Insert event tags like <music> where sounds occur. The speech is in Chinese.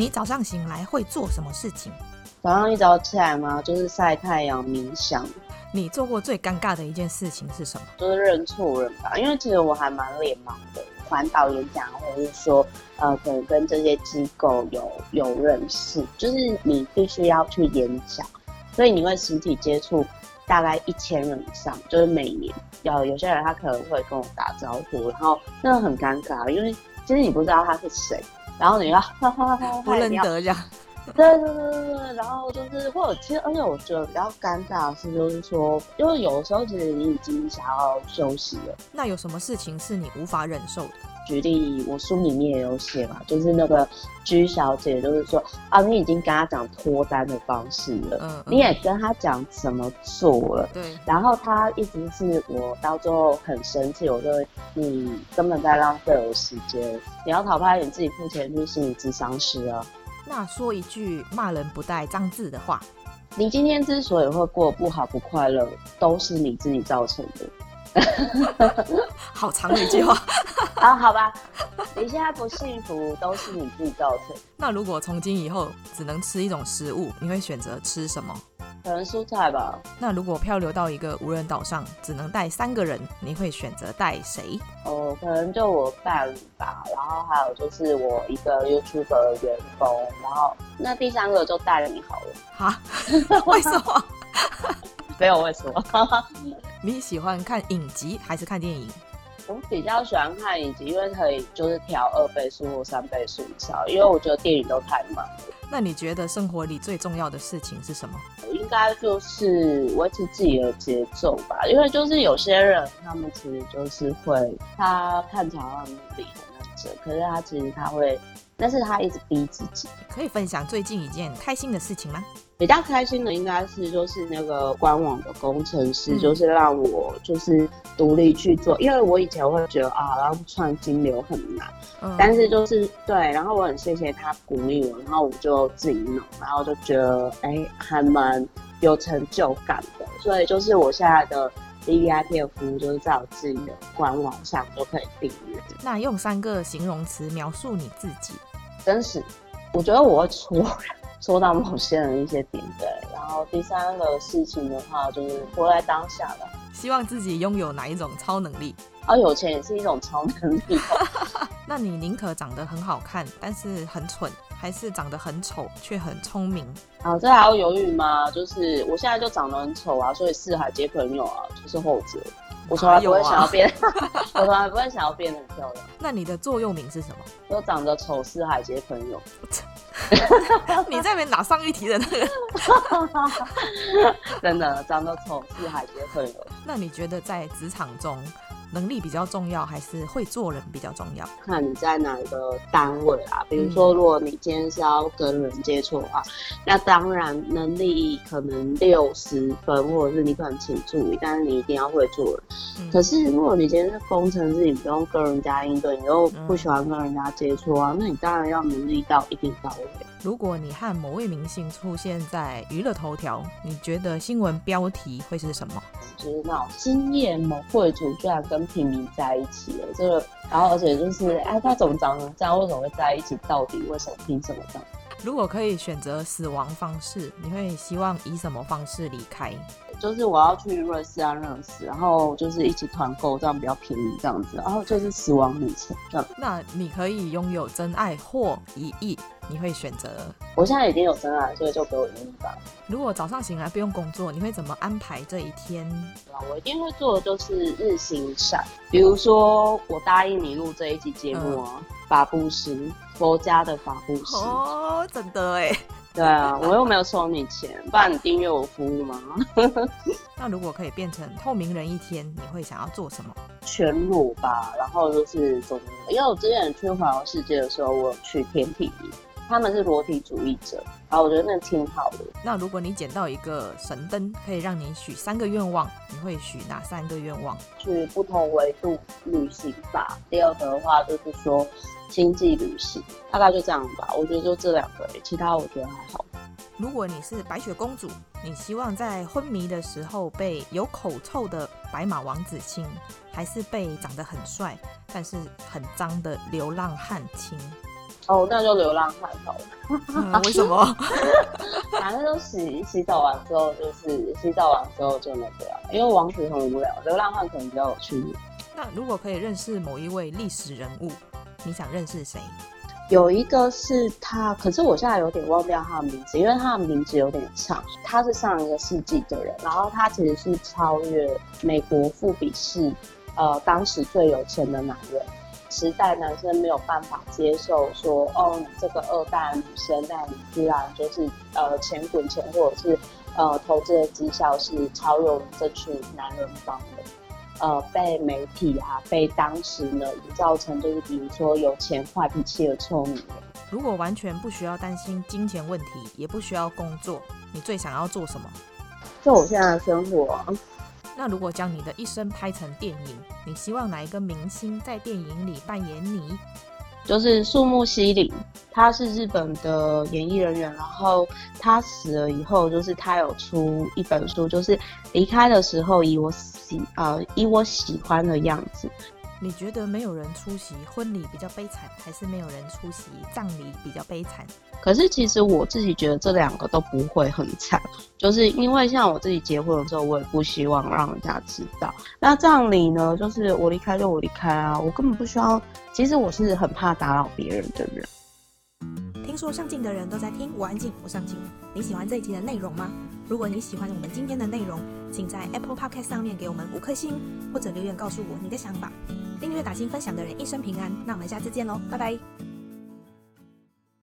你早上醒来会做什么事情？早上一早起来嘛，就是晒太阳、冥想。你做过最尴尬的一件事情是什么？就是认错人吧，因为其实我还蛮脸盲的。环岛演讲，或者是说，呃，可能跟这些机构有有认识，就是你必须要去演讲，所以你会实体接触大概一千人以上，就是每年有有些人他可能会跟我打招呼，然后那个很尴尬，因为其实你不知道他是谁，然后你要 <laughs> 哈哈哈不认得这样。对对对对对，然后就是或者其实，而且我觉得比较尴尬的是，就是说，因为有的时候其实你已经想要休息了。那有什么事情是你无法忍受的？举例，我书里面也有写嘛，就是那个居小姐，就是说啊，你已经跟她讲脱单的方式了，嗯，嗯，你也跟她讲怎么做了，对，然后她一直是我到最后很生气，我就你根本在浪费我时间，你要讨拍，你自己付钱去心理咨商师啊。那说一句骂人不带脏字的话，你今天之所以会过不好不快乐，都是你自己造成的。<laughs> 好长的一句话啊，好吧，你现在不幸福都是你自己造成。那如果从今以后只能吃一种食物，你会选择吃什么？可能蔬菜吧。那如果漂流到一个无人岛上，只能带三个人，你会选择带谁？哦，可能就我伴侣吧，然后还有就是我一个 YouTuber 的员工，然后那第三个就带了你好了。哈？<laughs> 为什么？没有为什么。<laughs> 你喜欢看影集还是看电影？我比较喜欢看影集，因为可以就是调二倍速或三倍速以上，因为我觉得电影都太慢了。那你觉得生活里最重要的事情是什么？应该就是维持自己的节奏吧，因为就是有些人他们其实就是会，他看起来很努力很认真，可是他其实他会，但是他一直逼自己。可以分享最近一件开心的事情吗？比较开心的应该是就是那个官网的工程师，就是让我就是独立去做，因为我以前会觉得啊，然后创金流很难，嗯，但是就是对，然后我很谢谢他鼓励我，然后我就自己弄，然后就觉得哎、欸，还蛮有成就感的，所以就是我现在的 VVIP 的服务就是在我自己的官网上都可以订阅。那用三个形容词描述你自己，真实，我觉得我会戳说到某些人一些点，对，然后第三个事情的话就是活在当下的，希望自己拥有哪一种超能力？而、哦、有钱也是一种超能力。<laughs> 那你宁可长得很好看，但是很蠢，还是长得很丑却很聪明？啊，这还要犹豫吗？就是我现在就长得很丑啊，所以四海皆朋友啊，就是后者。我从来不会想要变，啊、<laughs> 我从来不会想要变得很漂亮。那你的座右铭是什么？我长得丑，是海杰朋友。你在那边哪上一题的那个？<laughs> 真的长得丑，是海杰朋友。那你觉得在职场中，能力比较重要，还是会做人比较重要？看你在哪一个单位啊？比如说，如果你今天是要跟人接触的话，嗯，那当然能力可能六十分，或者是你可能请助理，但是你一定要会做人。嗯，可是如果你今天是工程师，你不用跟人家应对，你又不喜欢跟人家接触啊，嗯，那你当然要能力到一定到位。如果你和某位明星出现在娱乐头条，你觉得新闻标题会是什么？就是那种今夜某贵族居然跟平民在一起了，这个，然后而且就是，哎，他怎么长成这样？为什么会在一起？到底为什么？凭什么这样？如果可以选择死亡方式，你会希望以什么方式离开？就是我要去瑞士啊、瑞士，然后就是一起团购，这样比较便宜，这样子，然后就是死亡旅程这样。那你可以拥有真爱或一亿，你会选择？我现在已经有真爱，所以就给我一亿吧。如果早上醒来不用工作，你会怎么安排这一天？我一定会做的就是日行善，比如说我答应你录这一集节目啊，法布施，佛家的法布施。哦，真的哎。对啊，我又没有收你钱，不然你订阅我服务吗？<laughs> 那如果可以变成透明人一天，你会想要做什么？全裸吧，然后就是怎么？因为我之前去环游世界的时候，我有去天体营，他们是裸体主义者，然后我觉得那挺好的。那如果你捡到一个神灯，可以让你许三个愿望，你会许哪三个愿望？去不同维度旅行吧。第二个的话就是说。星际旅行大概就这样吧，我觉得就这两个，其他我觉得还好。如果你是白雪公主，你希望在昏迷的时候被有口臭的白马王子亲，还是被长得很帅但是很脏的流浪汉亲？哦，那就流浪汉好了。嗯、为什么？<laughs> 反正就洗洗澡完之后，就是洗澡完之后就那个，因为王子很无聊，流浪汉可能比较有趣。那如果可以认识某一位历史人物，你想认识谁？有一个是他，可是我现在有点忘掉他的名字，因为他的名字有点长。他是上一个世纪的人，然后他其实是超越美国富比士，呃，当时最有钱的男人。时代男生没有办法接受说，哦，你这个二代女生，那你居然就是呃钱滚钱，或者是呃投资的绩效是超越我们这群男人帮的。呃，被媒体啊，被当时呢造成就是，比如说有钱、坏脾气的臭女人。如果完全不需要担心金钱问题，也不需要工作，你最想要做什么？就我现在的生活。那如果将你的一生拍成电影，你希望哪一个明星在电影里扮演你？就是树木希林，他是日本的演艺人员，然后他死了以后，就是他有出一本书，就是离开的时候以我喜呃以我喜欢的样子。你觉得没有人出席婚礼比较悲惨，还是没有人出席葬礼比较悲惨？可是其实我自己觉得这两个都不会很惨，就是因为像我自己结婚的时候，我也不希望让人家知道。那葬礼呢，就是我离开就我离开啊，我根本不需要。其实我是很怕打扰别人的人。听说上镜的人都在听，我安静，我上镜。你喜欢这一集的内容吗？如果你喜欢我们今天的内容，请在 Apple Podcast 上面给我们五颗星，或者留言告诉我你的想法。订阅、打新、分享的人一生平安。那我们下次见喽，拜拜。